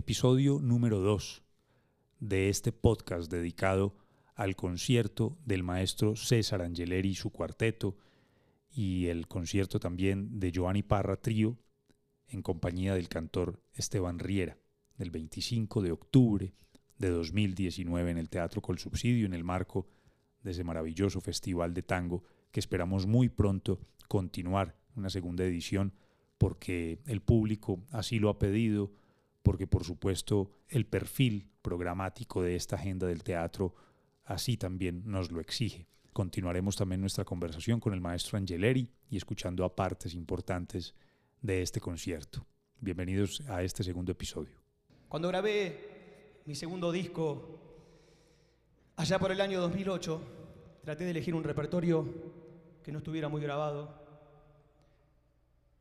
episodio número 2 de este podcast dedicado al concierto del maestro César Angeleri y su cuarteto y el concierto también de Giovanni Parra Trío en compañía del cantor Esteban Riera, del 25 de octubre de 2019 en el Teatro Col Subsidio en el marco de ese maravilloso festival de tango que esperamos muy pronto continuar una segunda edición porque el público así lo ha pedido, porque por supuesto el perfil programático de esta agenda del teatro así también nos lo exige. Continuaremos también nuestra conversación con el maestro Angeleri y escuchando a partes importantes de este concierto. Bienvenidos a este segundo episodio. Cuando grabé mi segundo disco, allá por el año 2008, traté de elegir un repertorio que no estuviera muy grabado.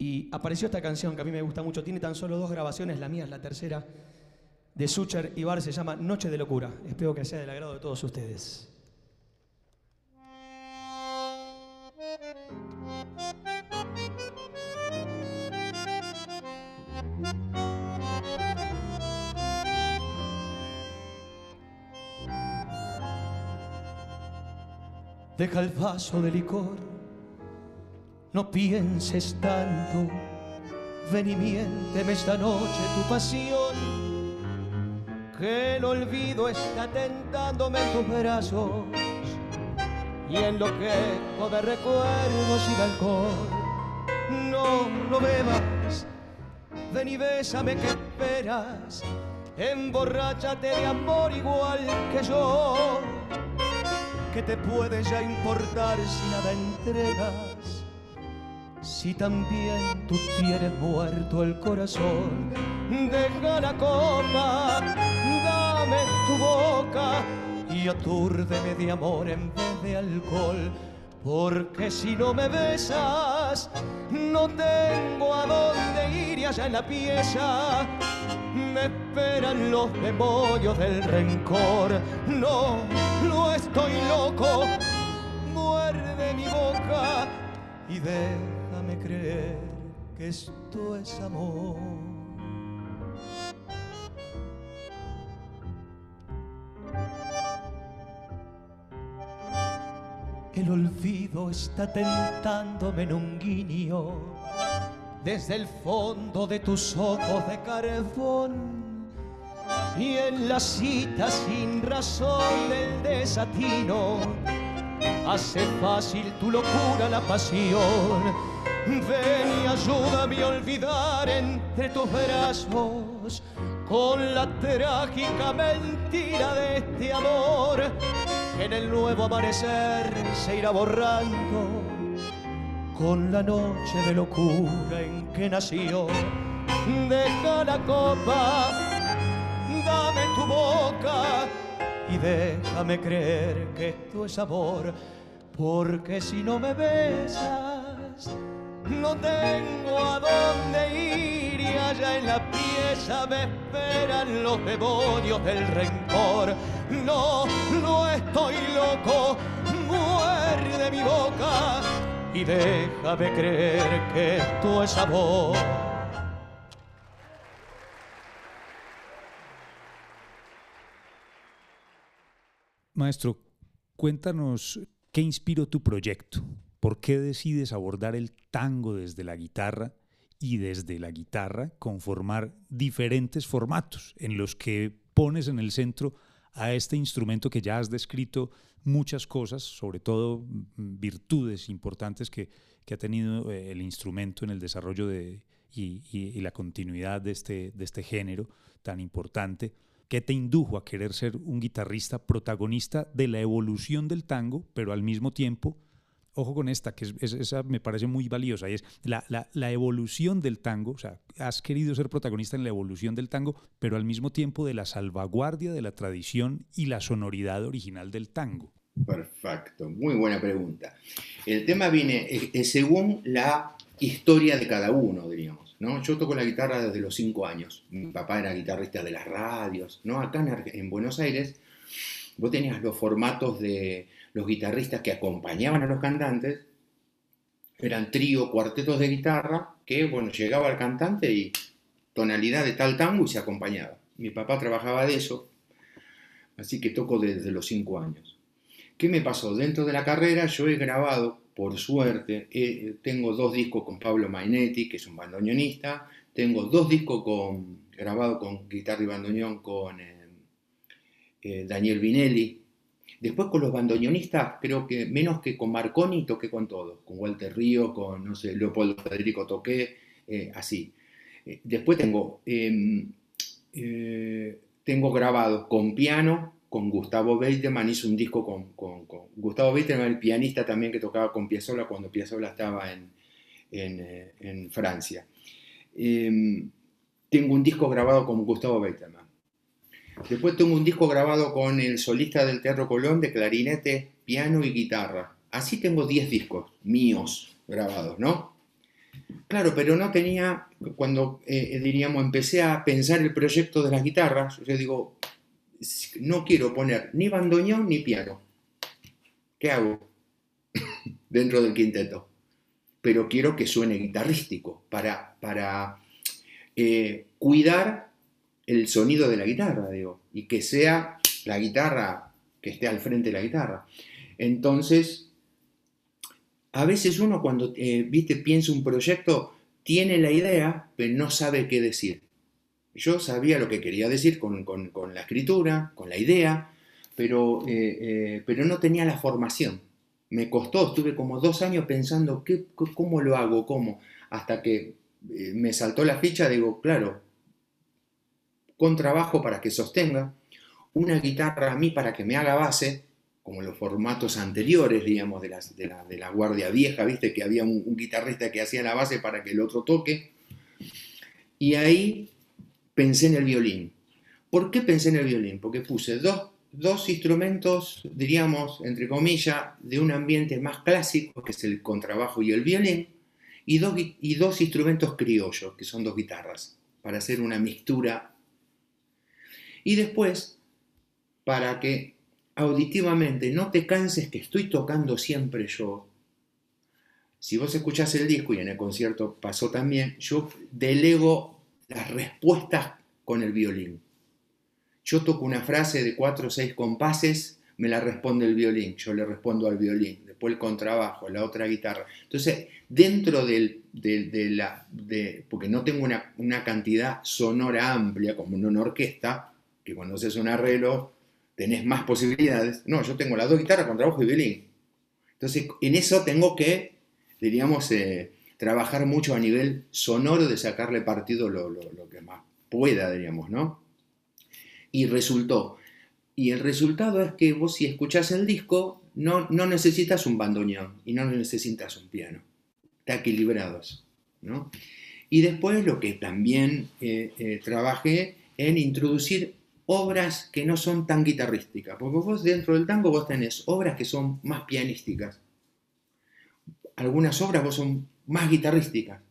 Y apareció esta canción que a mí me gusta mucho. Tiene tan solo dos grabaciones, la mía es la tercera, de Sucher y Bar, se llama Noche de Locura. Espero que sea del agrado de todos ustedes. Deja el vaso de licor, no pienses tanto, ven y miénteme esta noche tu pasión, que el olvido está tentándome en tus brazos y en lo que de recuerdos y de alcohol. No, no bebas, ven y bésame que esperas, emborráchate de amor igual que yo ¿Qué te puede ya importar si nada entregas? Si también tú tienes muerto el corazón, deja la copa, dame tu boca y atúrdeme de amor en vez de alcohol. Porque si no me besas, no tengo a dónde ir y allá en la pieza me esperan los demonios del rencor. No, no estoy loco, muerde mi boca y déjame creer que esto es amor. El olvido está tentándome en un guiño desde el fondo de tus ojos de carbón. Y en la cita sin razón del desatino, hace fácil tu locura la pasión. Ven y ayúdame a olvidar entre tus brazos con la trágica mentira de este amor que en el nuevo amanecer se irá borrando con la noche de locura en que nació. Deja la copa, dame tu boca y déjame creer que esto es amor, porque si no me besas, no tengo a dónde ir y allá en la pieza me esperan los demonios del rencor. No, no estoy loco, muerde mi boca y déjame creer que esto es amor. Maestro, cuéntanos qué inspiró tu proyecto. ¿Por qué decides abordar el tango desde la guitarra y desde la guitarra conformar diferentes formatos en los que pones en el centro a este instrumento que ya has descrito muchas cosas, sobre todo mm, virtudes importantes que, ha tenido eh, el instrumento en el desarrollo de, y, la continuidad de este, de este género tan importante. ¿Qué te indujo a querer ser un guitarrista protagonista de la evolución del tango, pero al mismo tiempo ojo con esta, que es, esa me parece muy valiosa, y es la, evolución del tango, o sea, has querido ser protagonista en la evolución del tango, pero al mismo tiempo de la salvaguardia de la tradición y la sonoridad original del tango. Perfecto, muy buena pregunta. El tema viene según la historia de cada uno, diríamos. ¿no? Yo toco la guitarra desde los cinco años. Mi papá era guitarrista de las radios. ¿no? Acá en Buenos Aires vos tenías los formatos de los guitarristas que acompañaban a los cantantes, eran trío, cuartetos de guitarra, que bueno, llegaba el cantante y tonalidad de tal tango y se acompañaba. Mi papá trabajaba de eso, así que toco desde los cinco años. ¿Qué me pasó? Dentro de la carrera yo he grabado, por suerte, tengo dos discos con Pablo Mainetti, que es un bandoneonista, tengo dos discos con, grabados con guitarra y bandoneón con eh, eh, Daniel Vinelli. Después con los bandoneonistas, creo que menos que con Marconi toqué con todos, con Walter Río, con, no sé, Leopoldo Federico toqué, así. después tengo, em, tengo grabado con piano, con Gustavo Beiteman, hizo un disco con, Gustavo Beiteman, el pianista también que tocaba con Piazzolla cuando Piazzolla estaba en, eh, Francia. Em, tengo un disco grabado con Gustavo Beiteman. Después tengo un disco grabado con el solista del Teatro Colón de clarinete, piano y guitarra. Así tengo 10 discos míos grabados, ¿no? Claro, pero no tenía, cuando eh, diríamos, empecé a pensar el proyecto de las guitarras, yo digo, no quiero poner ni bandoneón ni piano. ¿Qué hago? Dentro del quinteto. Pero quiero que suene guitarrístico para, para eh, cuidar el sonido de la guitarra, digo, y que sea la guitarra que esté al frente de la guitarra. Entonces, a veces uno cuando, eh, viste, piensa un proyecto, tiene la idea, pero no sabe qué decir. Yo sabía lo que quería decir con, la escritura, con la idea, pero, eh, eh, pero no tenía la formación. Me costó, estuve como dos años pensando, ¿qué, ¿cómo lo hago? ¿Cómo? Hasta que me saltó la ficha, digo, claro, con trabajo para que sostenga, una guitarra a mí para que me haga base, como los formatos anteriores, digamos, de, las, de, la, guardia vieja, viste, que había un, guitarrista que hacía la base para que el otro toque. Y ahí pensé en el violín. ¿Por qué pensé en el violín? Porque puse dos, instrumentos, diríamos, entre comillas, de un ambiente más clásico, que es el contrabajo y el violín, y dos, y dos instrumentos criollos, que son dos guitarras, para hacer una mixtura. Y después, para que auditivamente no te canses que estoy tocando siempre yo, si vos escuchás el disco y en el concierto pasó también, yo delego las respuestas con el violín. Yo toco una frase de cuatro o seis compases, me la responde el violín, yo le respondo al violín, después el contrabajo, la otra guitarra. Entonces, dentro del, de, la, de, porque no tengo una, una, cantidad sonora amplia como en una orquesta, que cuando haces un arreglo tenés más posibilidades. No, yo tengo las dos guitarras, contrabajo y violín. Entonces, en eso tengo que, diríamos, eh, trabajar mucho a nivel sonoro de sacarle partido lo, que más pueda, diríamos, ¿no? Y resultó. Y el resultado es que vos si escuchás el disco, no, no necesitas un bandoneón y no necesitas un piano. Está equilibrados, ¿no? Y después lo que también eh, eh, trabajé en introducir obras que no son tan guitarrísticas, porque vos dentro del tango vos tenés obras que son más pianísticas. Algunas obras vos son más guitarrística.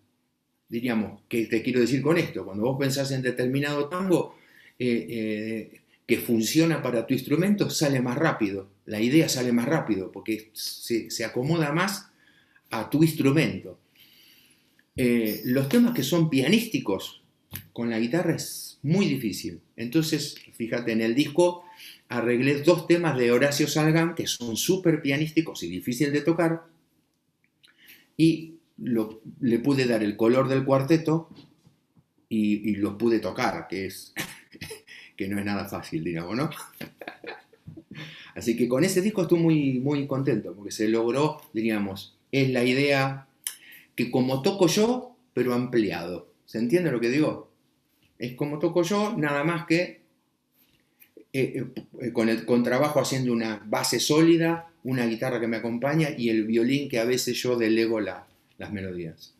Diríamos, ¿qué te quiero decir con esto? Cuando vos pensás en determinado tango eh, eh, que funciona para tu instrumento, sale más rápido. La idea sale más rápido porque se, acomoda más a tu instrumento. Eh, los temas que son pianísticos con la guitarra es muy difícil. Entonces, fíjate, en el disco arreglé dos temas de Horacio Salgan que son súper pianísticos y difíciles de tocar. Y le pude dar el color del cuarteto y, lo pude tocar, que es que no es nada fácil, digamos, ¿no? Así que con ese disco estoy muy, muy contento, porque se logró, diríamos, es la idea que como toco yo, pero ampliado. ¿Se entiende lo que digo? Es como toco yo, nada más que eh, eh, con el contrabajo haciendo una base sólida, una guitarra que me acompaña y el violín que a veces yo delego la, las melodías.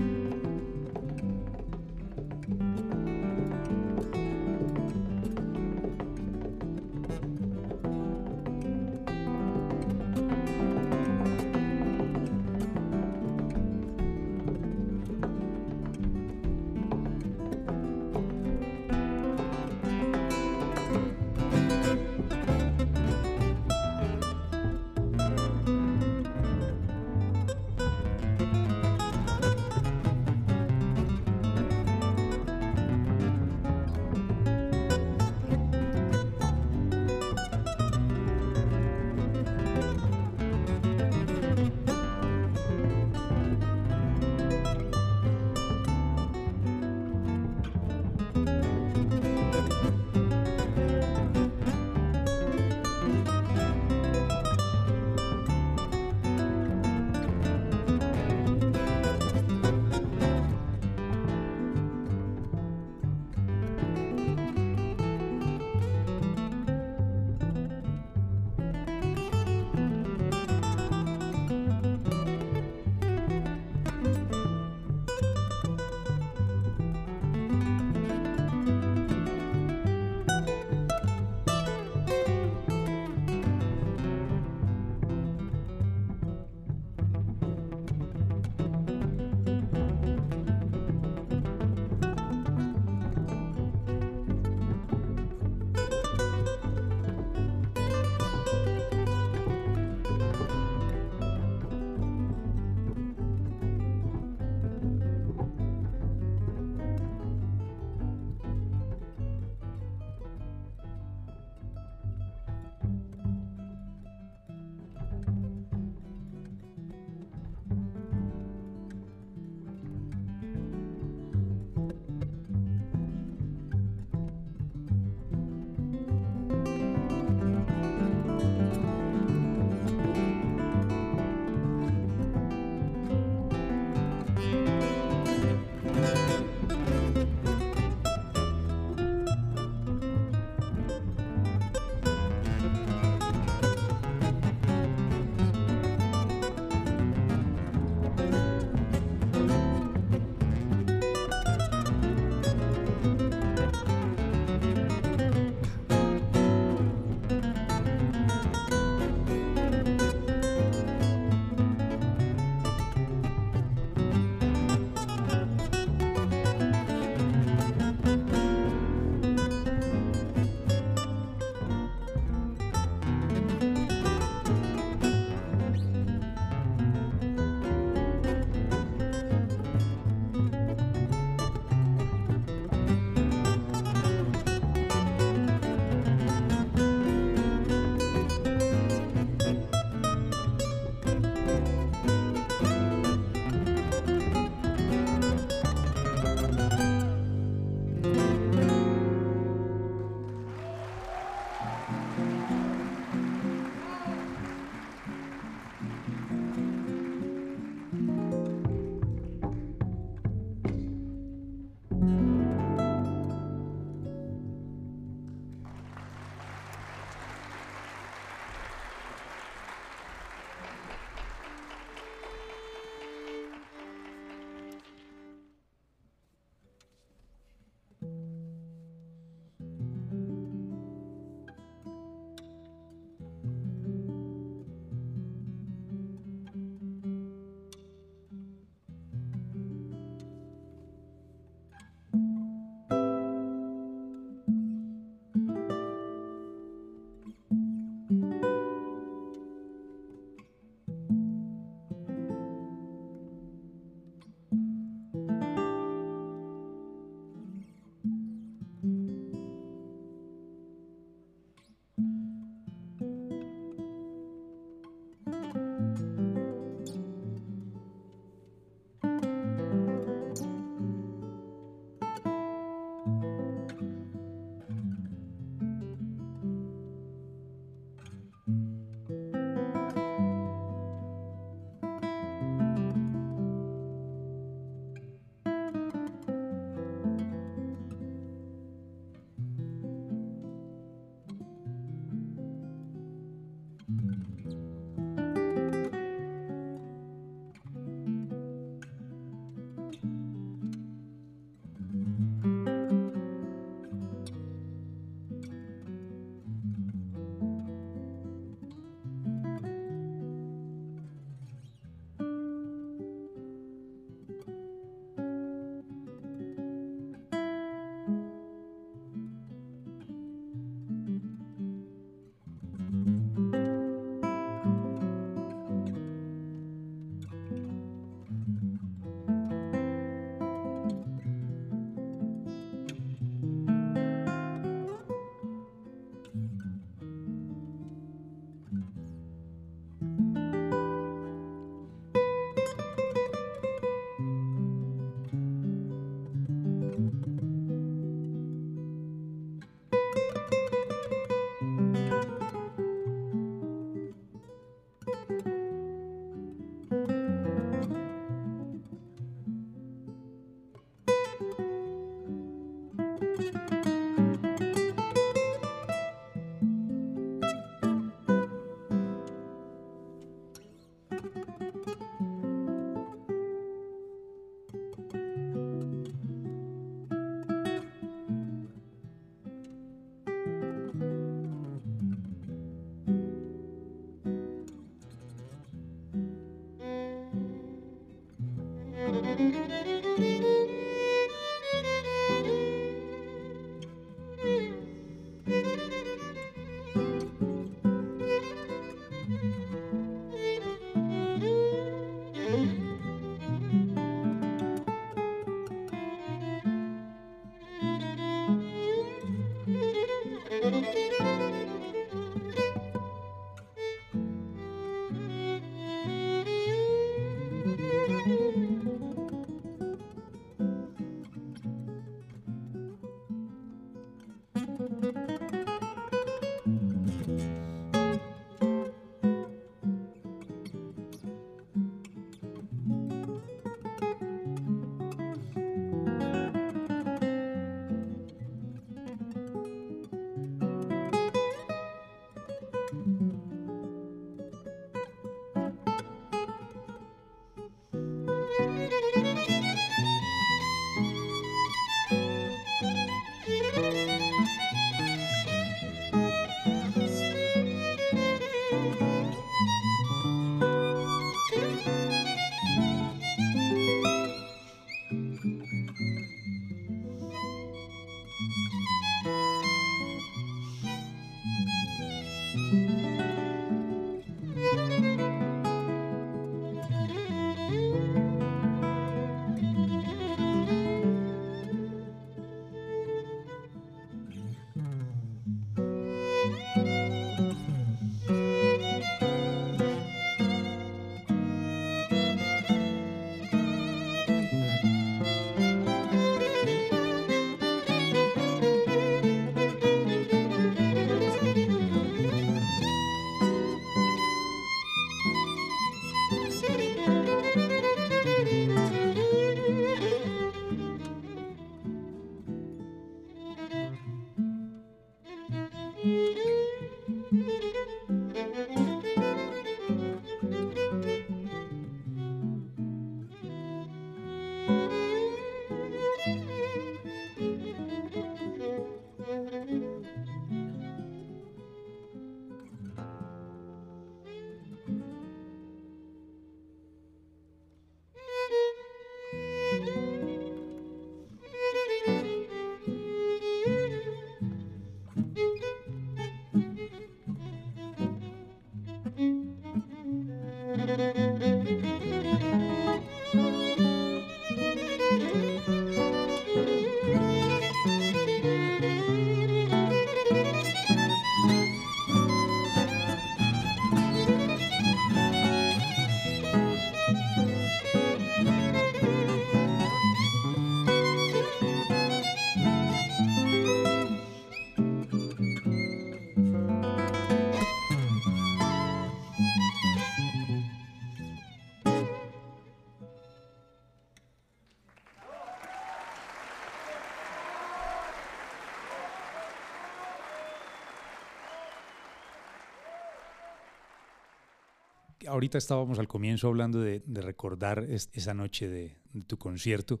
Ahorita estábamos al comienzo hablando de, recordar esa noche de, tu concierto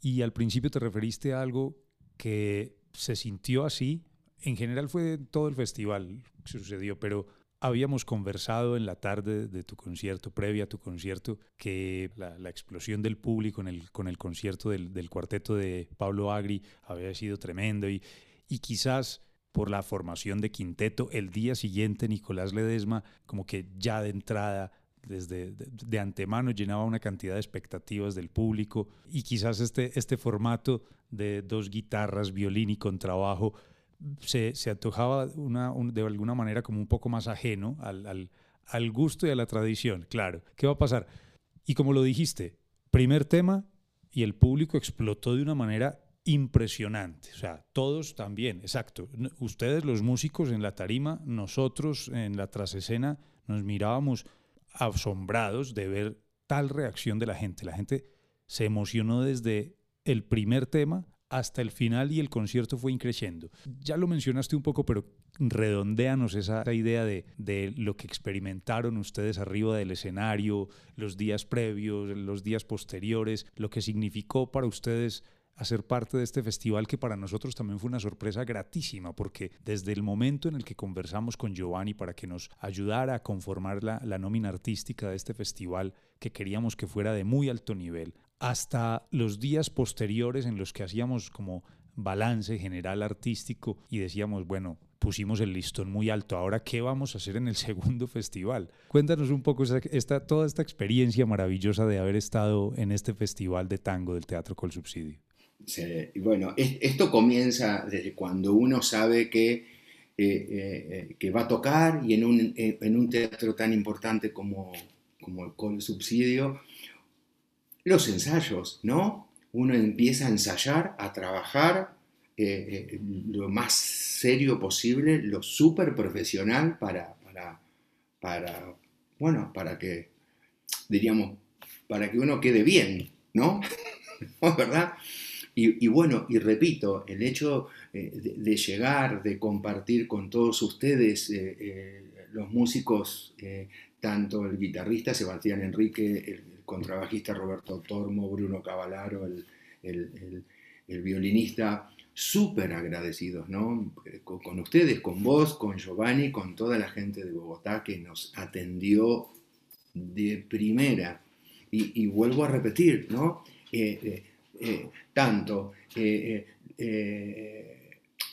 y al principio te referiste a algo que se sintió así. En general fue todo el festival que sucedió, pero habíamos conversado en la tarde de tu concierto, previa a tu concierto, que la, explosión del público con el concierto del, cuarteto de Pablo Agri había sido tremendo y quizás por la formación de quinteto. El día siguiente Nicolás Ledesma como que ya de entrada desde de, antemano llenaba una cantidad de expectativas del público y quizás este, este formato de dos guitarras, violín y contrabajo se, se antojaba una, de alguna manera como un poco más ajeno al, al, al gusto y a la tradición. Claro, ¿qué va a pasar? Y como lo dijiste, primer tema y el público explotó de una manera impresionante. O sea, todos también, exacto. Ustedes los músicos en la tarima, nosotros en la trasescena nos mirábamos asombrados de ver tal reacción de la gente. La gente se emocionó desde el primer tema hasta el final y el concierto fue increciendo. Ya lo mencionaste un poco, pero redondéanos esa, idea de, de, lo que experimentaron ustedes arriba del escenario, los días previos, los días posteriores, lo que significó para ustedes a ser parte de este festival que para nosotros también fue una sorpresa gratísima porque desde el momento en el que conversamos con Giovanni para que nos ayudara a conformar la, la nómina artística de este festival que queríamos que fuera de muy alto nivel, hasta los días posteriores en los que hacíamos como balance general artístico y decíamos, bueno, pusimos el listón muy alto, ahora qué vamos a hacer en el segundo festival. Cuéntanos un poco esta, toda esta experiencia maravillosa de haber estado en este festival de tango del Teatro Col Bueno, esto comienza desde cuando uno sabe que, eh, eh, que va a tocar y en un, en un teatro tan importante como, como el Col Subsidio, los ensayos, ¿no? Uno empieza a ensayar, a trabajar eh, lo más serio posible, lo súper profesional para, para, para, bueno, para que, diríamos, para que uno quede bien, ¿no? ¿Verdad? Y, bueno, y repito, el hecho eh, de, llegar, de compartir con todos ustedes, los músicos, tanto el guitarrista Sebastián Enrique, el, contrabajista Roberto Tormo, Bruno Cavalaro, el, violinista, súper agradecidos, ¿no? Con, ustedes, con vos, con Giovanni, con toda la gente de Bogotá que nos atendió de primera. Y, vuelvo a repetir, ¿no? Eh, eh, eh, tanto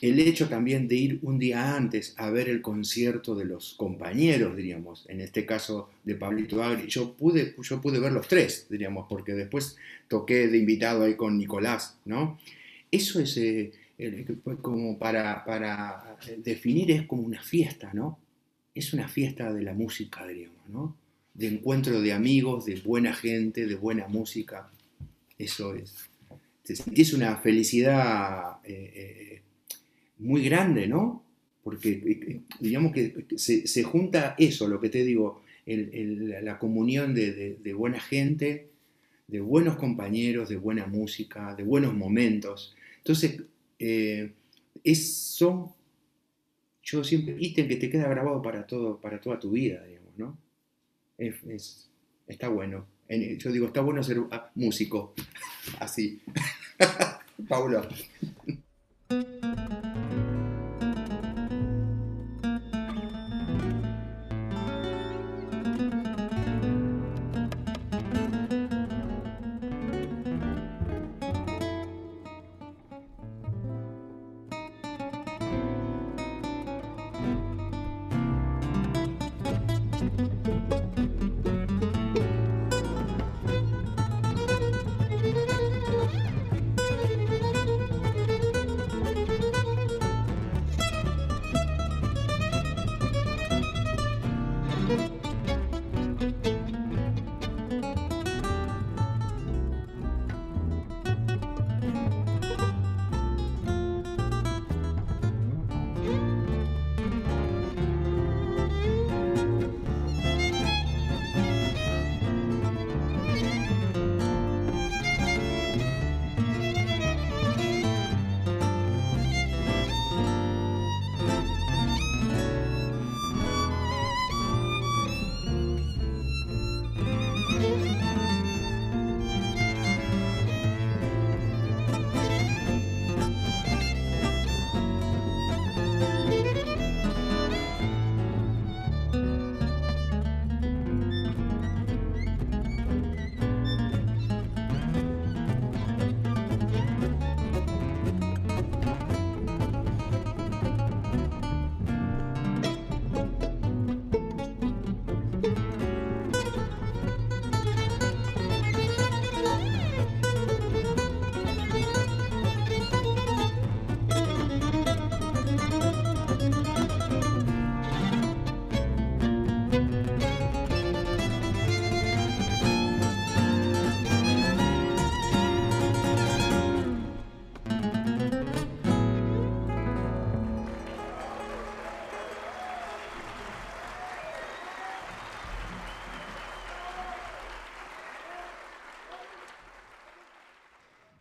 el hecho también de ir un día antes a ver el concierto de los compañeros, diríamos, en este caso de Pablito Agri, yo pude, yo pude ver los tres, diríamos, porque después toqué de invitado ahí con Nicolás, ¿no? Eso es eh, como para, para definir, es como una fiesta, ¿no? Es una fiesta de la música, diríamos, ¿no? De encuentro de amigos, de buena gente, de buena música. Eso es. Es una felicidad eh, eh, muy grande, ¿no? Porque eh, eh, digamos que se, junta eso, lo que te digo, la comunión de, buena gente, de buenos compañeros, de buena música, de buenos momentos. Entonces, eh, eso, yo siempre, ítem que te queda grabado para, todo, para toda tu vida, digamos, ¿no? Es, está bueno. Yo digo, está bueno ser ah, músico, así. Paulo.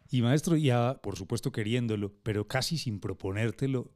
Y maestro, ya por supuesto queriéndolo, pero casi sin proponértelo,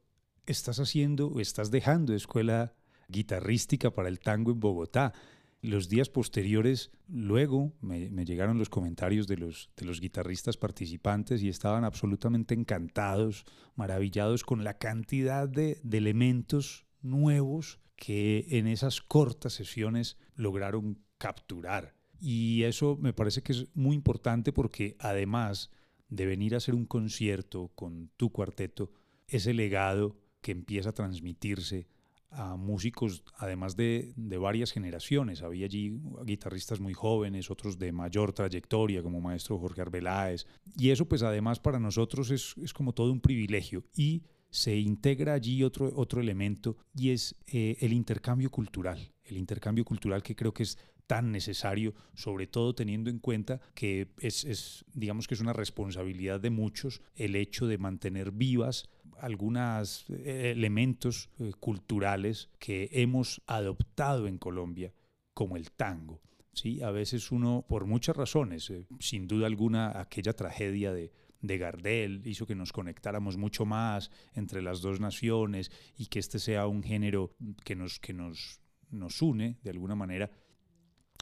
estás haciendo o estás dejando escuela guitarrística para el tango en Bogotá. Los días posteriores, luego me, llegaron los comentarios de los, de los guitarristas participantes y estaban absolutamente encantados, maravillados con la cantidad de, de elementos nuevos que en esas cortas sesiones lograron capturar Y eso me parece que es muy importante porque además de venir a hacer un concierto con tu cuarteto, ese legado que empieza a transmitirse a músicos, además de, de, varias generaciones. Había allí guitarristas muy jóvenes, otros de mayor trayectoria, como maestro Jorge Arbeláez. Y eso, pues además para nosotros es, es como todo un privilegio. Y se integra allí otro, otro elemento y es eh, el intercambio cultural. El intercambio cultural que creo que es tan necesario, sobre todo teniendo en cuenta que es, es, digamos que es una responsabilidad de muchos el hecho de mantener vivas algunos eh, elementos eh, culturales que hemos adoptado en Colombia, como el tango. ¿sí? A veces uno, por muchas razones, eh, sin duda alguna, aquella tragedia de, de Gardel hizo que nos conectáramos mucho más entre las dos naciones y que este sea un género que nos, que nos, nos une de alguna manera.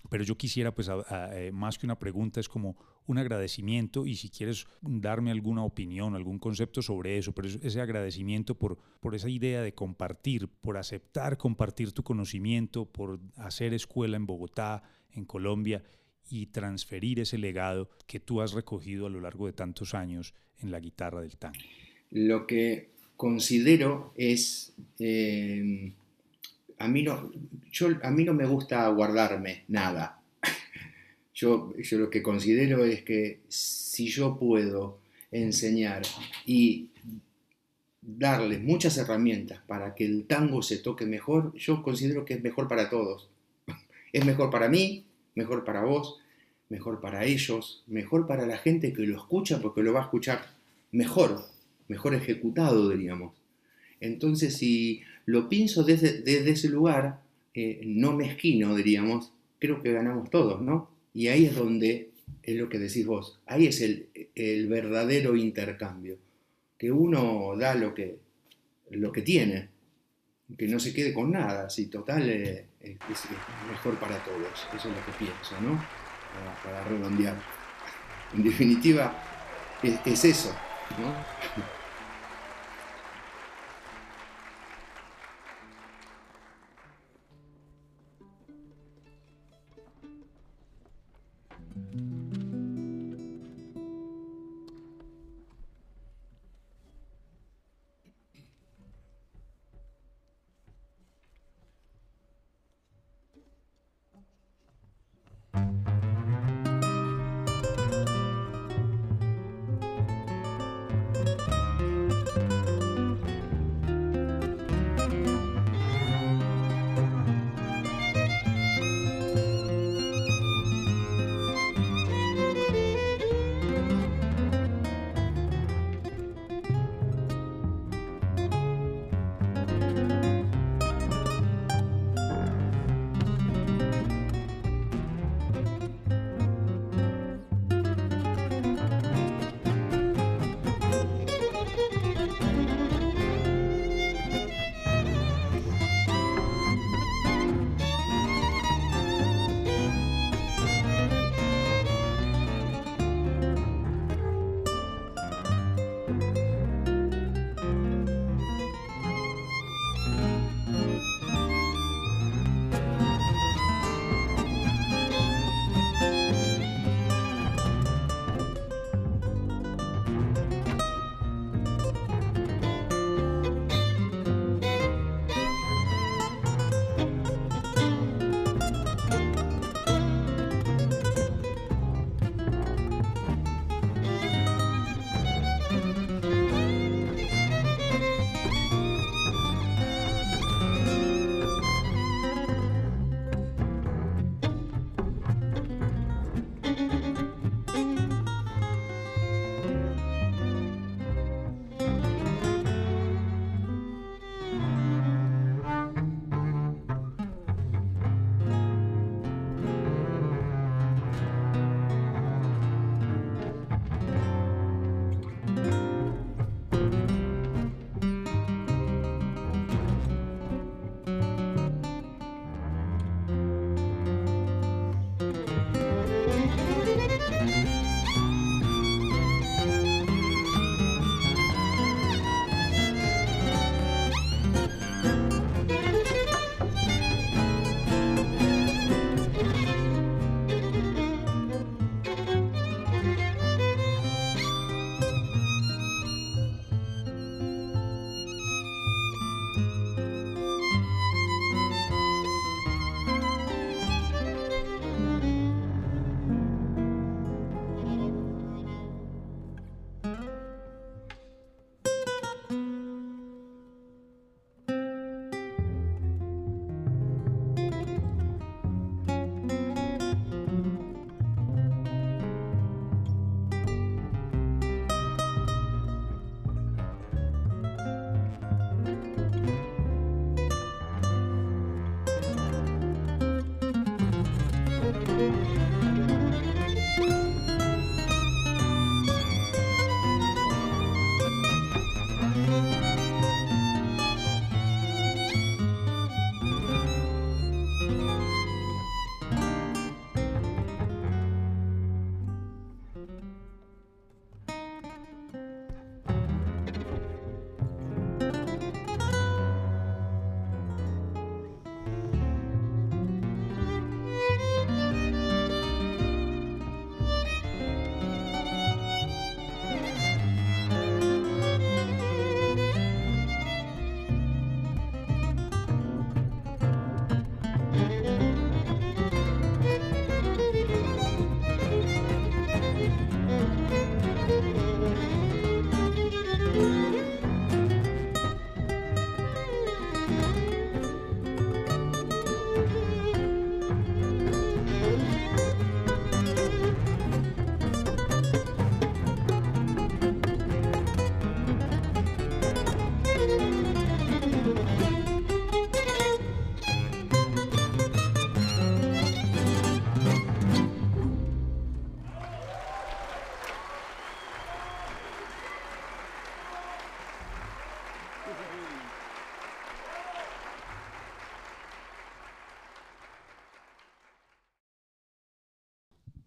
Pero yo quisiera, pues, más que una pregunta, es como un agradecimiento y si quieres darme alguna opinión, algún concepto sobre eso, pero ese agradecimiento por, por esa idea de compartir, por aceptar compartir tu conocimiento, por hacer escuela en Bogotá, en Colombia y transferir ese legado que tú has recogido a lo largo de tantos años en la guitarra del tango. Lo que considero es... Eh, a, mí no, yo, a mí no me gusta guardarme nada yo, lo que considero es que si yo puedo enseñar y darles muchas herramientas para que el tango se toque mejor, yo considero que es mejor para todos. Es mejor para mí, mejor para vos, mejor para ellos, mejor para la gente que lo escucha porque lo va a escuchar mejor, mejor ejecutado, diríamos. Entonces, si lo pienso desde, ese lugar, eh, no mezquino, diríamos, creo que ganamos todos, ¿no? Y ahí es donde es lo que decís vos, ahí es el, verdadero intercambio, que uno da lo que, lo que tiene, que no se quede con nada, si total eh, es, mejor para todos, eso es lo que pienso, ¿no? Para, redondear. En definitiva, es, es eso, ¿no?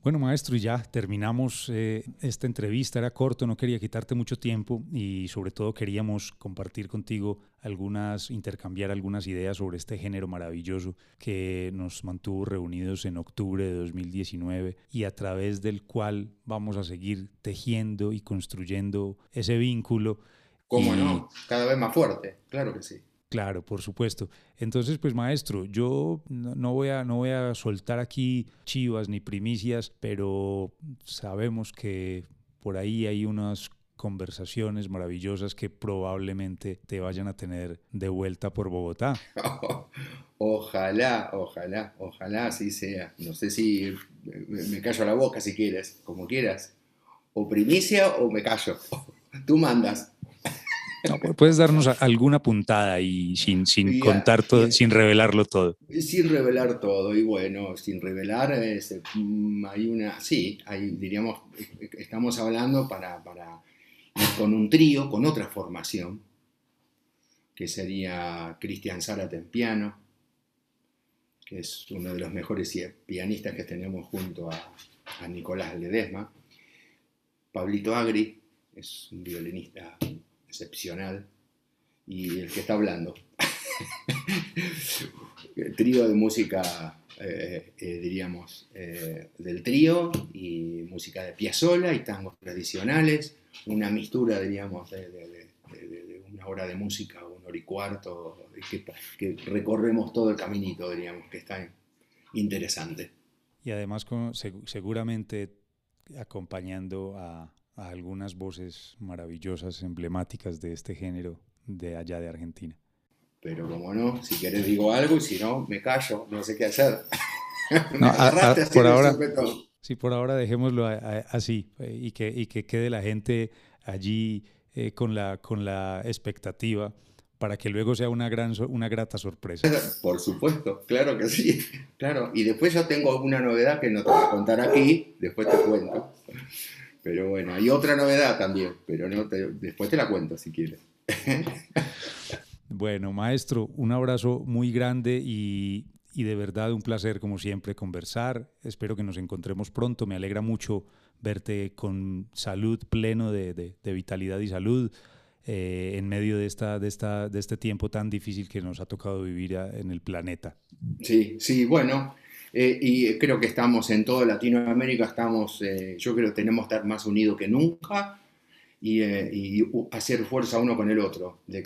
Bueno, maestro, y ya terminamos eh, esta entrevista. Era corto, no quería quitarte mucho tiempo y sobre todo queríamos compartir contigo algunas, intercambiar algunas ideas sobre este género maravilloso que nos mantuvo reunidos en octubre de 2019 y a través del cual vamos a seguir tejiendo y construyendo ese vínculo. ¿Cómo no? Cada vez más fuerte, claro que sí. Claro, por supuesto. Entonces, pues maestro, yo no voy a, no voy a soltar aquí chivas ni primicias, pero sabemos que por ahí hay unas conversaciones maravillosas que probablemente te vayan a tener de vuelta por Bogotá. ojalá, ojalá, ojalá así sea. No sé si me callo la boca si quieres, como quieras. O primicia o me callo. Tú mandas. No, puedes darnos alguna puntada y sin, sin contar todo, sin revelarlo todo. Sin revelar todo, y bueno, sin revelar, mm, hay una, sí, hay, diríamos, estamos hablando para, para con un trío, con otra formación, que sería Cristian Zárate en piano, que es uno de los mejores pianistas que tenemos junto a, a Nicolás Ledesma, Pablito Agri, es un violinista excepcional y el que está hablando. trío de música, eh, eh, diríamos, eh, del trío y música de piazzola y tangos tradicionales, una mistura, diríamos, de, una hora de música, un hora y cuarto, que, que, recorremos todo el caminito, diríamos, que está interesante. Y además, seguramente acompañando a, a algunas voces maravillosas, emblemáticas de este género de allá de Argentina. Pero como no, si quieres digo algo y si no, me callo, no sé qué hacer. por ahora, sí, por ahora dejémoslo así eh, y que, y que quede la gente allí eh, con, la, con la expectativa para que luego sea una, gran, una grata sorpresa. Por supuesto, claro que sí, claro. Y después yo tengo una novedad que no te voy a contar aquí, después te cuento. Pero bueno, hay otra novedad también, pero no después te la cuento si quieres. bueno, maestro, un abrazo muy grande y, de verdad un placer como siempre conversar. Espero que nos encontremos pronto. Me alegra mucho verte con salud, pleno de, vitalidad y salud. Eh, en medio de, esta, de, esta, de este tiempo tan difícil que nos ha tocado vivir en el planeta. Sí, sí, bueno, eh, y creo que estamos en toda Latinoamérica, estamos, eh, yo creo que tenemos que estar más unidos que nunca y, eh, hacer fuerza uno con el otro. De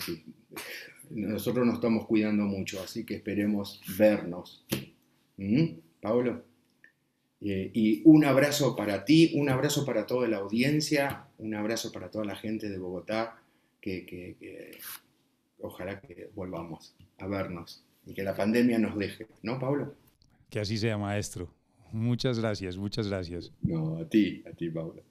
nosotros nos estamos cuidando mucho, así que esperemos vernos. ¿Mm? Pablo. y un abrazo para ti, un abrazo para toda la audiencia, un abrazo para toda la gente de Bogotá, que ojalá que volvamos a vernos y que la pandemia nos deje, ¿no, Pablo? Que así sea, maestro. Muchas gracias, muchas gracias. No, a ti, a ti, Paula.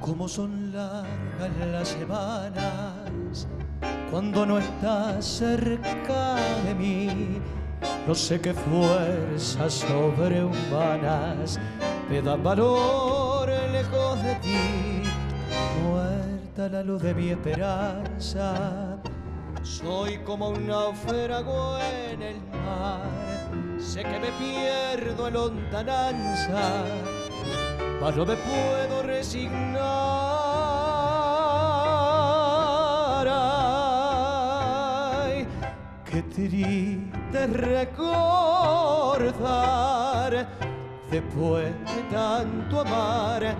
Cómo son largas las semanas cuando no estás cerca de mí. No sé qué fuerzas sobrehumanas me dan valor lejos de ti muerta la luz de mi esperanza. Soy como un náufrago en el mar, sé que me pierdo en lontananza, mas no me puedo resignar. Ay, qué triste recordar después de tanto amar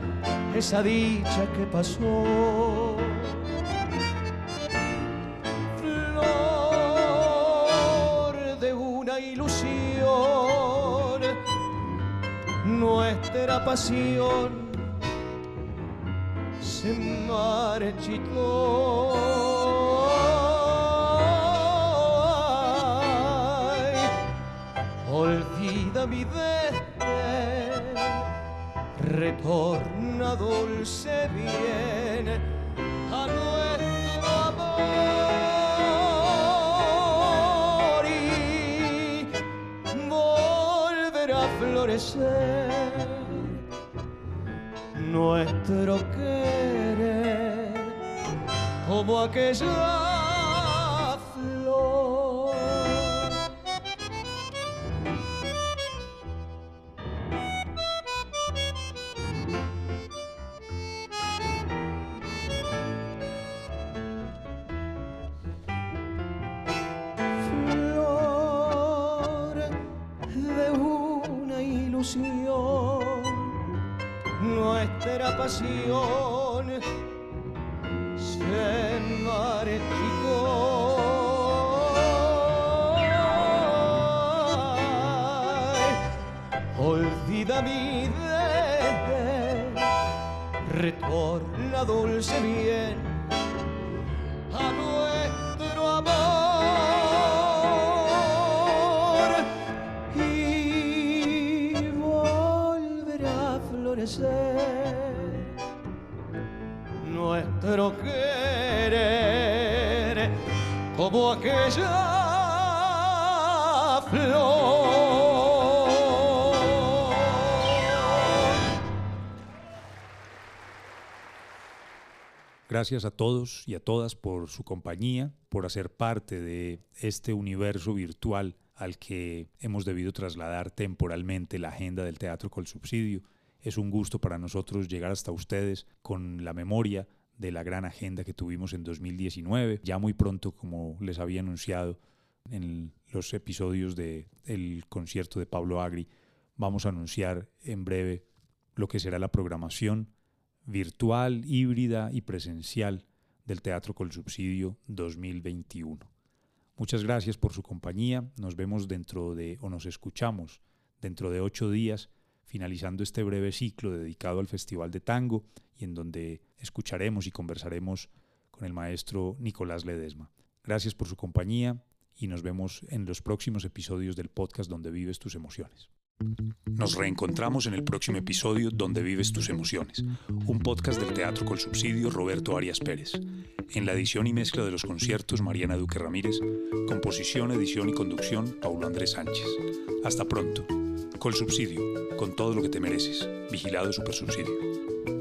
esa dicha que pasó. Flor de una ilusión, nuestra pasión se marchitó. olvida mi dulce bien a nuestro amor y volverá a florecer nuestro querer como aquella Gracias a todos y a todas por su compañía, por hacer parte de este universo virtual al que hemos debido trasladar temporalmente la agenda del teatro con subsidio. Es un gusto para nosotros llegar hasta ustedes con la memoria de la gran agenda que tuvimos en 2019. Ya muy pronto, como les había anunciado en los episodios del concierto de Pablo Agri, vamos a anunciar en breve lo que será la programación virtual, híbrida y presencial del Teatro Col Subsidio 2021. Muchas gracias por su compañía. Nos vemos dentro de, o nos escuchamos dentro de ocho días, finalizando este breve ciclo dedicado al Festival de Tango y en donde escucharemos y conversaremos con el maestro Nicolás Ledesma. Gracias por su compañía y nos vemos en los próximos episodios del podcast donde vives tus emociones. Nos reencontramos en el próximo episodio Donde vives tus emociones, un podcast del Teatro Col Subsidio Roberto Arias Pérez. En la edición y mezcla de los conciertos Mariana Duque Ramírez, composición, edición y conducción Paulo Andrés Sánchez. Hasta pronto. Col Subsidio, con todo lo que te mereces. Vigilado Super Subsidio.